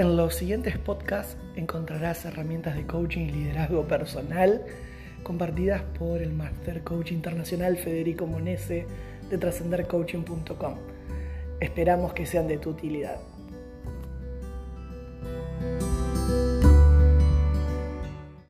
En los siguientes podcasts encontrarás herramientas de coaching y liderazgo personal compartidas por el Master Coach Internacional Federico Monese de trascendercoaching.com. Esperamos que sean de tu utilidad.